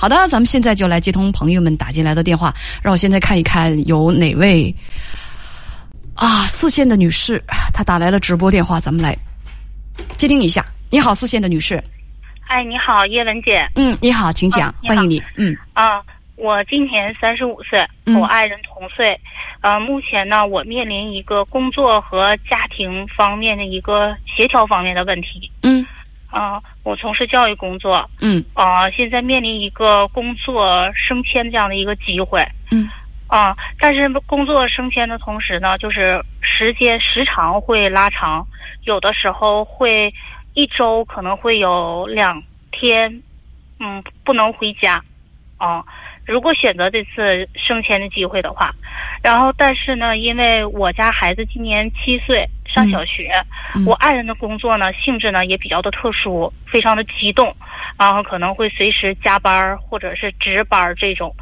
好的，咱们现在就来接通朋友们打进来的电话，让我现在看一看有哪位啊四线的女士，她打来了直播电话，咱们来接听一下。你好，四线的女士。哎，你好，叶文姐。嗯，你好，请讲，欢迎你。嗯啊，我今年三十五岁，我爱人同岁。呃，目前呢，我面临一个工作和家庭方面的一个协调方面的问题。嗯啊、我从事教育工作，嗯啊、现在面临一个工作升迁这样的一个机会。嗯啊、但是工作升迁的同时呢，就是时间时长会拉长，有的时候会一周可能会有两天，嗯，不能回家，啊、如果选择这次升迁的机会的话，然后但是呢，因为我家孩子今年七岁，上小学，嗯我爱人的工作呢性质呢也比较的特殊，非常的激动，然后可能会随时加班或者是值班这种。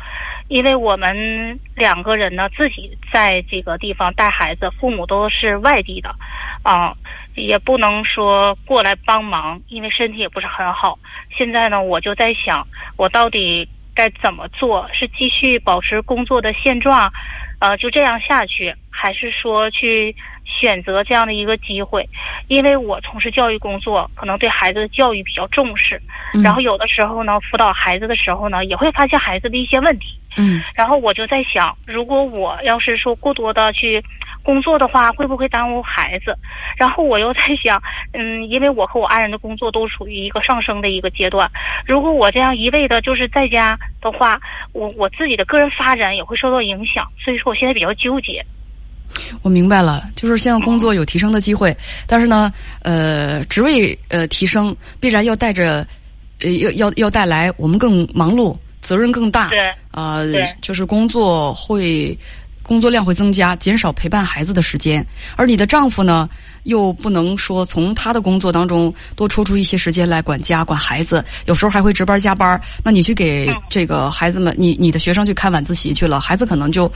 因为我们两个人呢自己在这个地方带孩子，父母都是外地的，啊、也不能说过来帮忙，因为身体也不是很好。现在呢，我就在想，我到底该怎么做？是继续保持工作的现状，呃，就这样下去，还是说去选择这样的一个机会？因为我从事教育工作，可能对孩子的教育比较重视，嗯然后有的时候呢，辅导孩子的时候呢，也会发现孩子的一些问题。嗯然后我就在想，如果我要是说过多的去工作的话，会不会耽误孩子？然后我又在想，嗯，因为我和我爱人的工作都处于一个上升的一个阶段，如果我这样一味的就是在家的话，我我自己的个人发展也会受到影响，所以说我现在比较纠结。我明白了，就是现在工作有提升的机会，但是呢，呃，职位呃提升必然要带着，呃，要要要带来我们更忙碌，责任更大，对啊、对就是工作会工作量会增加，减少陪伴孩子的时间，而你的丈夫呢，又不能说从他的工作当中多抽出一些时间来管家管孩子，有时候还会值班加班。那你去给嗯这个孩子们，你你的学生去看晚自习去了，孩子可能就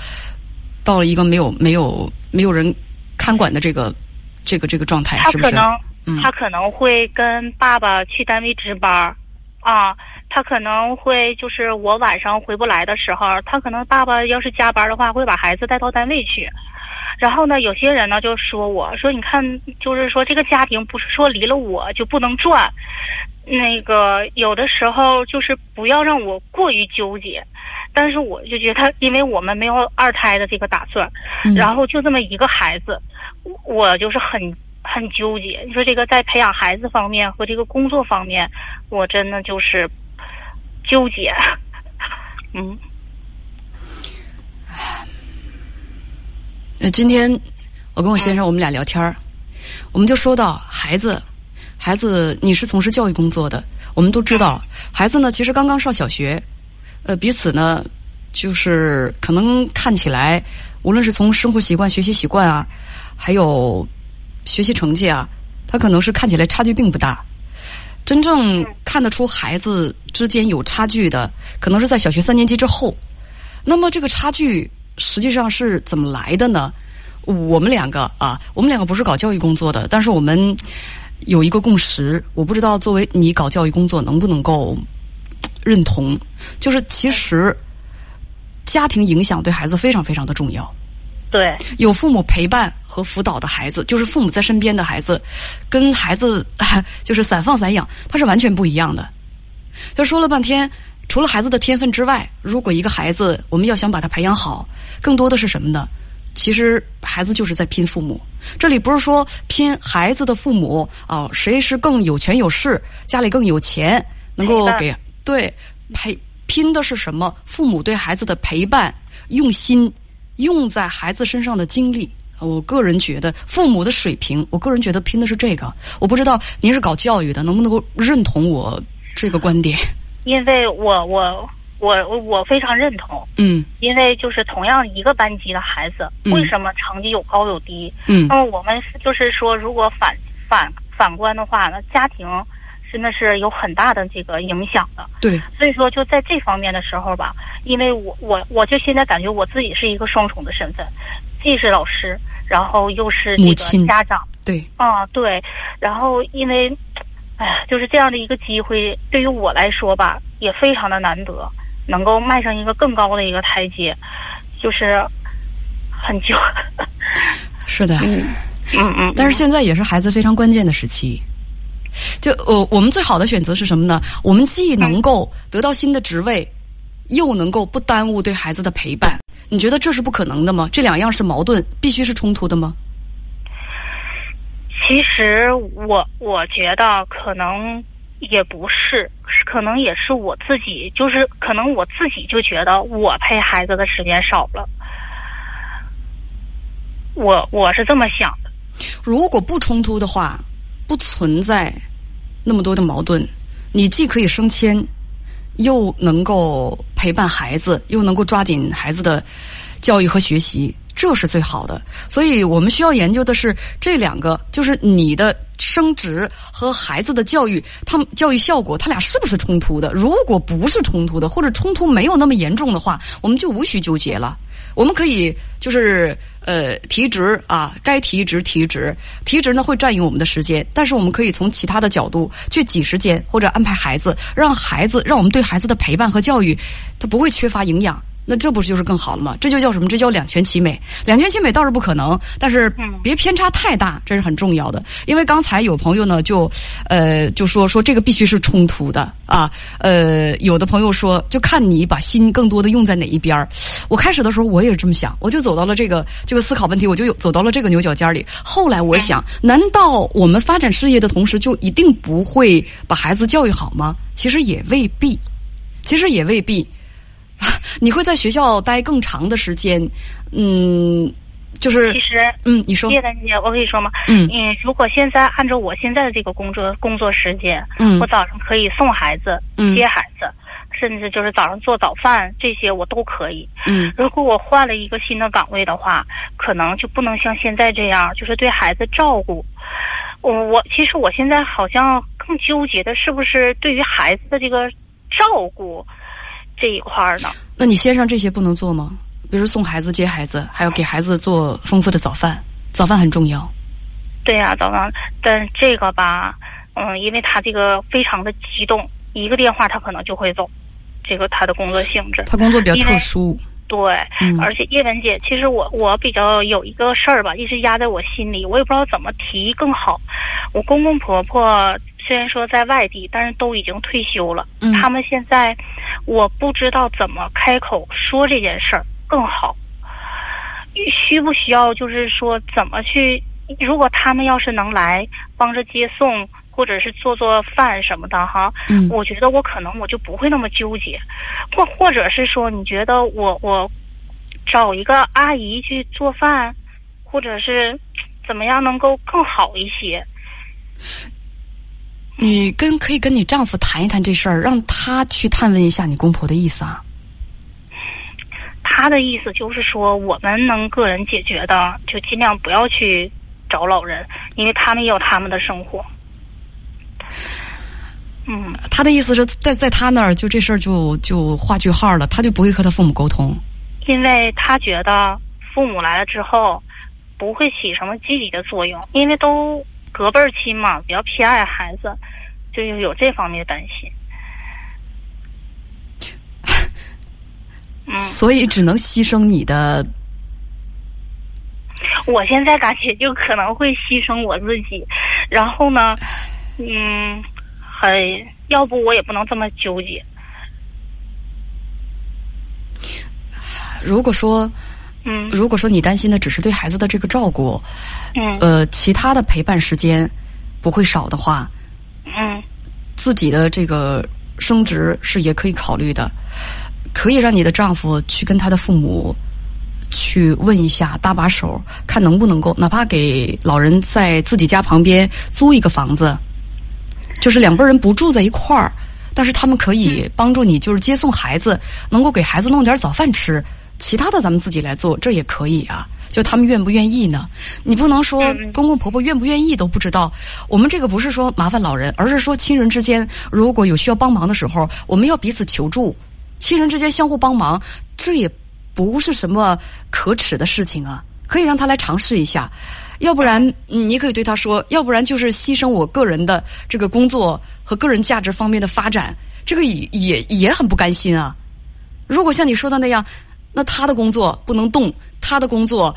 到了一个没有没有没有人看管的这个这个这个状态，是不是？他可能嗯他可能会跟爸爸去单位值班儿啊，他可能会就是我晚上回不来的时候，他可能爸爸要是加班的话，会把孩子带到单位去。然后呢，有些人呢就说我说你看，就是说这个家庭不是说离了我就不能转，那个有的时候就是不要让我过于纠结。但是我就觉得他，因为我们没有二胎的这个打算，嗯然后就这么一个孩子，我我就是很很纠结。你说这个在培养孩子方面和这个工作方面，我真的就是纠结。嗯那，今天我跟我先生我们俩聊天儿，我们就说到孩子，孩子你是从事教育工作的，我们都知道，孩子呢其实刚刚上小学，呃，彼此呢就是可能看起来，无论是从生活习惯、学习习惯啊，还有学习成绩啊，他可能是看起来差距并不大。真正看得出孩子之间有差距的，可能是在小学三年级之后。那么这个差距实际上是怎么来的呢？我们两个啊，我们两个不是搞教育工作的，但是我们有一个共识，我不知道作为你搞教育工作能不能够认同，就是其实家庭影响对孩子非常非常的重要。对，有父母陪伴和辅导的孩子，就是父母在身边的孩子，跟孩子 就是散放散养，他是完全不一样的。就说了半天，除了孩子的天分之外，如果一个孩子我们要想把他培养好，更多的是什么呢？其实孩子就是在拼父母。这里不是说拼孩子的父母啊、谁是更有权有势，家里更有钱，能够给对陪拼的是什么？父母对孩子的陪伴、用心，用在孩子身上的精力。我个人觉得，父母的水平，我个人觉得拼的是这个。我不知道您是搞教育的，能不能够认同我这个观点？因为我我我我非常认同，嗯因为就是同样一个班级的孩子，嗯为什么成绩有高有低？嗯那么我们就是说，如果反反反观的话那，家庭真的是有很大的这个影响的。对，所以说，就在这方面的时候吧，因为我我我就现在感觉我自己是一个双重的身份，既是老师，然后又是这个母亲家长。对，啊，对，然后因为，哎呀，就是这样的一个机会，对于我来说吧，也非常的难得，能够迈上一个更高的一个台阶，就是很久。是的，嗯嗯嗯，但是现在也是孩子非常关键的时期。就我我们最好的选择是什么呢？我们既能够得到新的职位，又能够不耽误对孩子的陪伴。你觉得这是不可能的吗？这两样是矛盾，必须是冲突的吗？其实我我觉得可能也不是，可能也是我自己，就是可能我自己就觉得我陪孩子的时间少了。我我是这么想的。如果不冲突的话，不存在那么多的矛盾，你既可以升迁，又能够陪伴孩子，又能够抓紧孩子的教育和学习，这是最好的。所以我们需要研究的是这两个，就是你的升职和孩子的教育，他们教育效果，他俩是不是冲突的？如果不是冲突的，或者冲突没有那么严重的话，我们就无需纠结了。我们可以就是呃提职啊，该提职提职，提职呢会占用我们的时间，但是我们可以从其他的角度去挤时间或者安排孩子，让孩子让我们对孩子的陪伴和教育，他不会缺乏营养。那这不是就是更好了吗？这就叫什么？这叫两全其美。两全其美倒是不可能，但是别偏差太大，这是很重要的。因为刚才有朋友呢，就呃就说说这个必须是冲突的啊。呃，有的朋友说，就看你把心更多的用在哪一边儿。我开始的时候我也是这么想，我就走到了这个这个思考问题，我就有走到了这个牛角尖里。后来我想，难道我们发展事业的同时，就一定不会把孩子教育好吗？其实也未必，其实也未必。你会在学校待更长的时间，嗯，就是其实，嗯，你说，叶丹姐，我跟你说嘛？嗯嗯，如果现在按照我现在的这个工作工作时间，嗯我早上可以送孩子、嗯接孩子，甚至就是早上做早饭这些我都可以。嗯如果我换了一个新的岗位的话，可能就不能像现在这样，就是对孩子照顾。我我其实我现在好像更纠结的是不是对于孩子的这个照顾这一块儿呢？那你先生这些不能做吗？比如送孩子、接孩子，还要给孩子做丰富的早饭，早饭很重要。对呀、早上，但这个吧，嗯，因为他这个非常的激动，一个电话他可能就会走，这个他的工作性质。他工作比较特殊，对，嗯而且叶文姐，其实我我比较有一个事儿吧，一直压在我心里，我也不知道怎么提更好。我公公婆婆虽然说在外地，但是都已经退休了。嗯他们现在我不知道怎么开口说这件事儿更好，需不需要就是说怎么去？如果他们要是能来帮着接送，或者是做做饭什么的哈，嗯我觉得我可能我就不会那么纠结，或或者是说，你觉得我我找一个阿姨去做饭，或者是怎么样能够更好一些？你跟可以跟你丈夫谈一谈这事儿，让他去探问一下你公婆的意思啊。他的意思就是说，我们能个人解决的，就尽量不要去找老人，因为他们也有他们的生活。嗯，他的意思是在在他那儿就这事儿就就画句号了，他就不会和他父母沟通。因为他觉得父母来了之后不会起什么积极的作用，因为都隔辈儿亲嘛，比较偏爱孩子，就有这方面的担心。嗯，所以只能牺牲你的我现在感觉就可能会牺牲我自己，然后呢，嗯，很要不我也不能这么纠结。如果说，嗯。如果说你担心的只是对孩子的这个照顾，嗯。呃，其他的陪伴时间不会少的话，嗯。自己的这个升职是也可以考虑的，可以让你的丈夫去跟他的父母去问一下，搭把手，看能不能够，哪怕给老人在自己家旁边租一个房子，就是两辈人不住在一块儿，但是他们可以帮助你，就是接送孩子，能够给孩子弄点早饭吃，其他的咱们自己来做，这也可以啊。就他们愿不愿意呢？你不能说嗯公公婆婆愿不愿意都不知道。我们这个不是说麻烦老人，而是说亲人之间如果有需要帮忙的时候，我们要彼此求助，亲人之间相互帮忙，这也不是什么可耻的事情啊，可以让他来尝试一下。要不然，嗯你可以对他说，要不然就是牺牲我个人的这个工作和个人价值方面的发展，这个也也也很不甘心啊。如果像你说的那样，那他的工作不能动，他的工作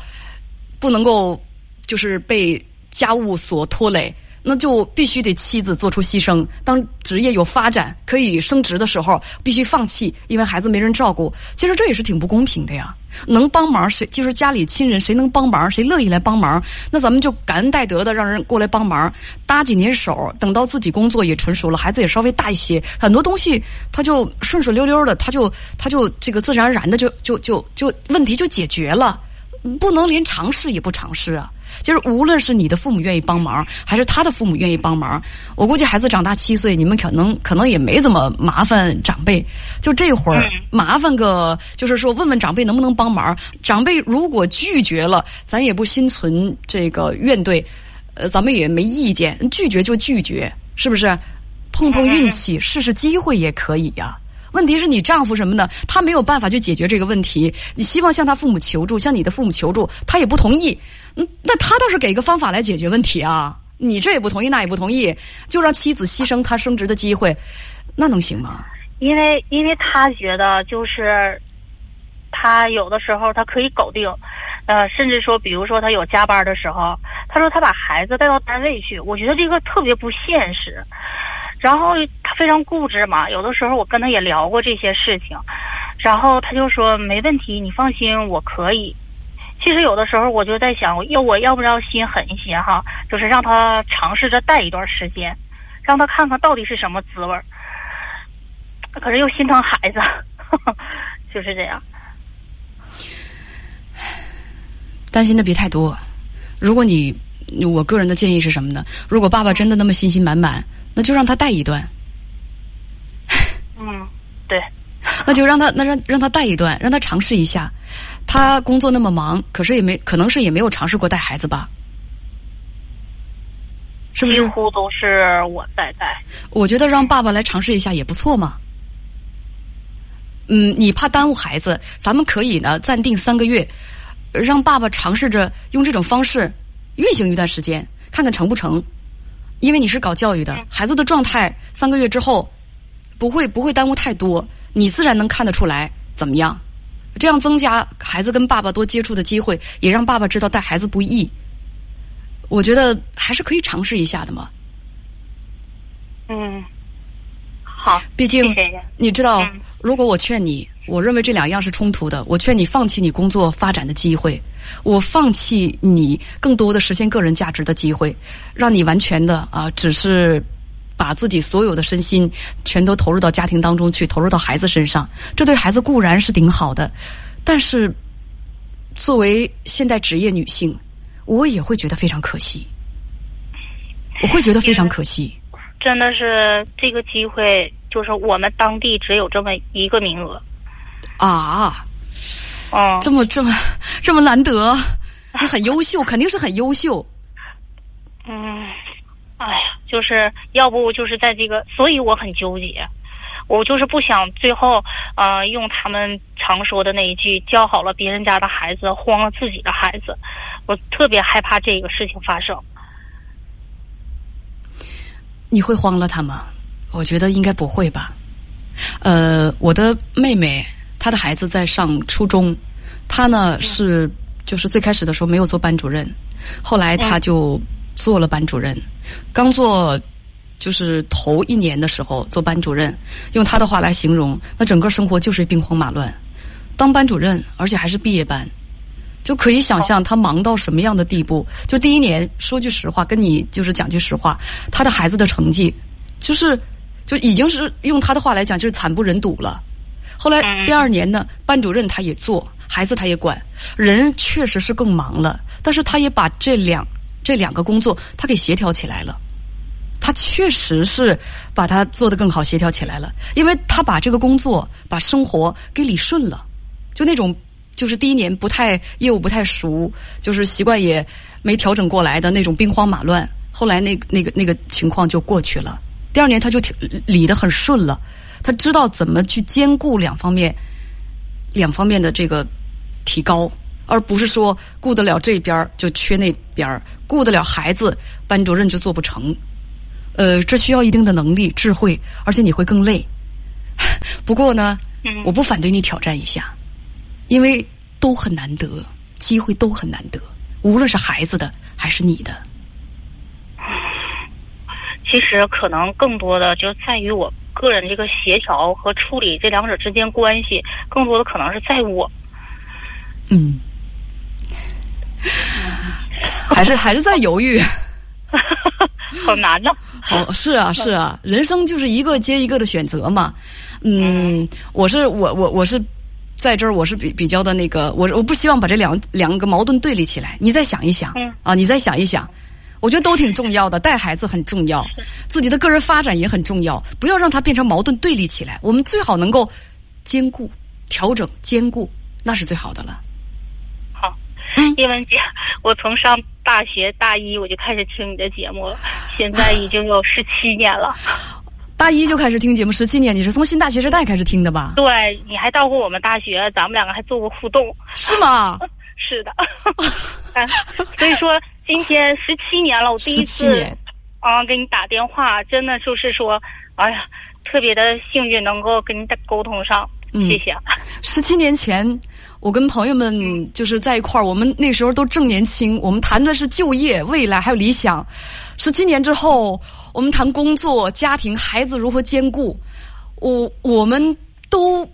不能够就是被家务所拖累。那就必须得妻子做出牺牲。当职业有发展、可以升职的时候，必须放弃，因为孩子没人照顾。其实这也是挺不公平的呀。能帮忙谁就是家里亲人，谁能帮忙谁乐意来帮忙，那咱们就感恩戴德的让人过来帮忙，搭几年手。等到自己工作也纯熟了，孩子也稍微大一些，很多东西他就顺顺溜溜的，他就他就这个自然而然的就就就就问题就解决了。不能连尝试也不尝试啊。就是无论是你的父母愿意帮忙，还是他的父母愿意帮忙，我估计孩子长大七岁，你们可能可能也没怎么麻烦长辈。就这会儿麻烦个，就是说问问长辈能不能帮忙。长辈如果拒绝了，咱也不心存这个怨怼，呃，咱们也没意见。拒绝就拒绝，是不是？碰碰运气，试试机会也可以呀。问题是你丈夫什么呢？他没有办法去解决这个问题。你希望向他父母求助，向你的父母求助，他也不同意。那他倒是给一个方法来解决问题啊！你这也不同意，那也不同意，就让妻子牺牲他升职的机会，那能行吗？因为，因为他觉得就是他有的时候他可以搞定，呃，甚至说，比如说他有加班的时候，他说他把孩子带到单位去，我觉得这个特别不现实。然后他非常固执嘛，有的时候我跟他也聊过这些事情，然后他就说没问题，你放心，我可以。其实有的时候我就在想，要我要不要心狠一些哈，就是让他尝试着带一段时间，让他看看到底是什么滋味儿。可是又心疼孩子，就是这样。担心的别太多。如果你，我个人的建议是什么呢？如果爸爸真的那么信心满满，那就让他带一段。嗯，对。那就让他，那让让他带一段，让他尝试一下。他工作那么忙，可是也没可能是也没有尝试过带孩子吧？是不是？几乎都是我在带。我觉得让爸爸来尝试一下也不错嘛。嗯，你怕耽误孩子，咱们可以呢暂定三个月，让爸爸尝试着用这种方式运行一段时间，看看成不成。因为你是搞教育的，孩子的状态三个月之后不会不会耽误太多，你自然能看得出来怎么样。这样增加孩子跟爸爸多接触的机会，也让爸爸知道带孩子不易。我觉得还是可以尝试一下的嘛。嗯，好。毕竟你知道，如果我劝你，我认为这两样是冲突的。我劝你放弃你工作发展的机会，我放弃你更多的实现个人价值的机会，让你完全的啊，只是。把自己所有的身心全都投入到家庭当中去，投入到孩子身上，这对孩子固然是挺好的，但是作为现代职业女性，我也会觉得非常可惜，我会觉得非常可惜。真的是这个机会，就是我们当地只有这么一个名额啊！哦，这么这么这么难得，你很优秀，肯定是很优秀。嗯。哎呀，就是要不就是在这个，所以我很纠结。我就是不想最后，呃，用他们常说的那一句“教好了别人家的孩子，慌了自己的孩子”。我特别害怕这个事情发生。你会慌了他吗？我觉得应该不会吧。呃，我的妹妹，她的孩子在上初中，她呢是就是最开始的时候没有做班主任，后来她就。做了班主任，刚做就是头一年的时候做班主任，用他的话来形容，那整个生活就是兵荒马乱。当班主任，而且还是毕业班，就可以想象他忙到什么样的地步。就第一年，说句实话，跟你就是讲句实话，他的孩子的成绩就是就已经是用他的话来讲，就是惨不忍睹了。后来第二年呢，班主任他也做，孩子他也管，人确实是更忙了，但是他也把这两。这两个工作，他给协调起来了，他确实是把他做得更好，协调起来了。因为他把这个工作、把生活给理顺了，就那种就是第一年不太业务不太熟，就是习惯也没调整过来的那种兵荒马乱。后来那那个那个情况就过去了。第二年他就理得很顺了，他知道怎么去兼顾两方面，两方面的这个提高。而不是说顾得了这边就缺那边顾得了孩子，班主任就做不成。呃，这需要一定的能力、智慧，而且你会更累。不过呢，嗯我不反对你挑战一下，因为都很难得，机会都很难得，无论是孩子的还是你的。其实可能更多的就在于我个人这个协调和处理这两者之间关系，更多的可能是在我。嗯，还是还是在犹豫。好难呐。好，是啊，是啊，人生就是一个接一个的选择嘛。嗯，我是我我我是在这儿，我是比比较的那个，我我不希望把这两两个矛盾对立起来。你再想一想，嗯啊，你再想一想，我觉得都挺重要的，带孩子很重要，自己的个人发展也很重要，不要让它变成矛盾对立起来。我们最好能够兼顾、调整、兼顾，那是最好的了。好，嗯叶文姐，我从上大学大一我就开始听你的节目了，现在已经有十七年了。大一就开始听节目，十七年，你是从新大学时代开始听的吧？对，你还到过我们大学，咱们两个还做过互动。是吗？是的，哎所以说今天十七年了，我第一次年啊给你打电话，真的就是说，哎呀，特别的幸运能够跟你打沟通上，嗯谢谢。十七年前，我跟朋友们就是在一块儿，我们那时候都正年轻，我们谈的是就业、未来还有理想。十七年之后，我们谈工作、家庭、孩子如何兼顾。我我们都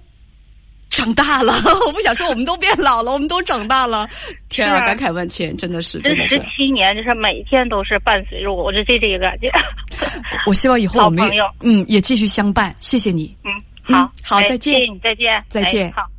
长大了，我不想说我们都变老了，我们都长大了。天啊，感慨万千，真的是，这真的是。十七年就是每天都是伴随着我，我就这这个感觉。我希望以后我们嗯也继续相伴。谢谢你。嗯，嗯好，哎好再见。谢谢你，再见，再见。哎好。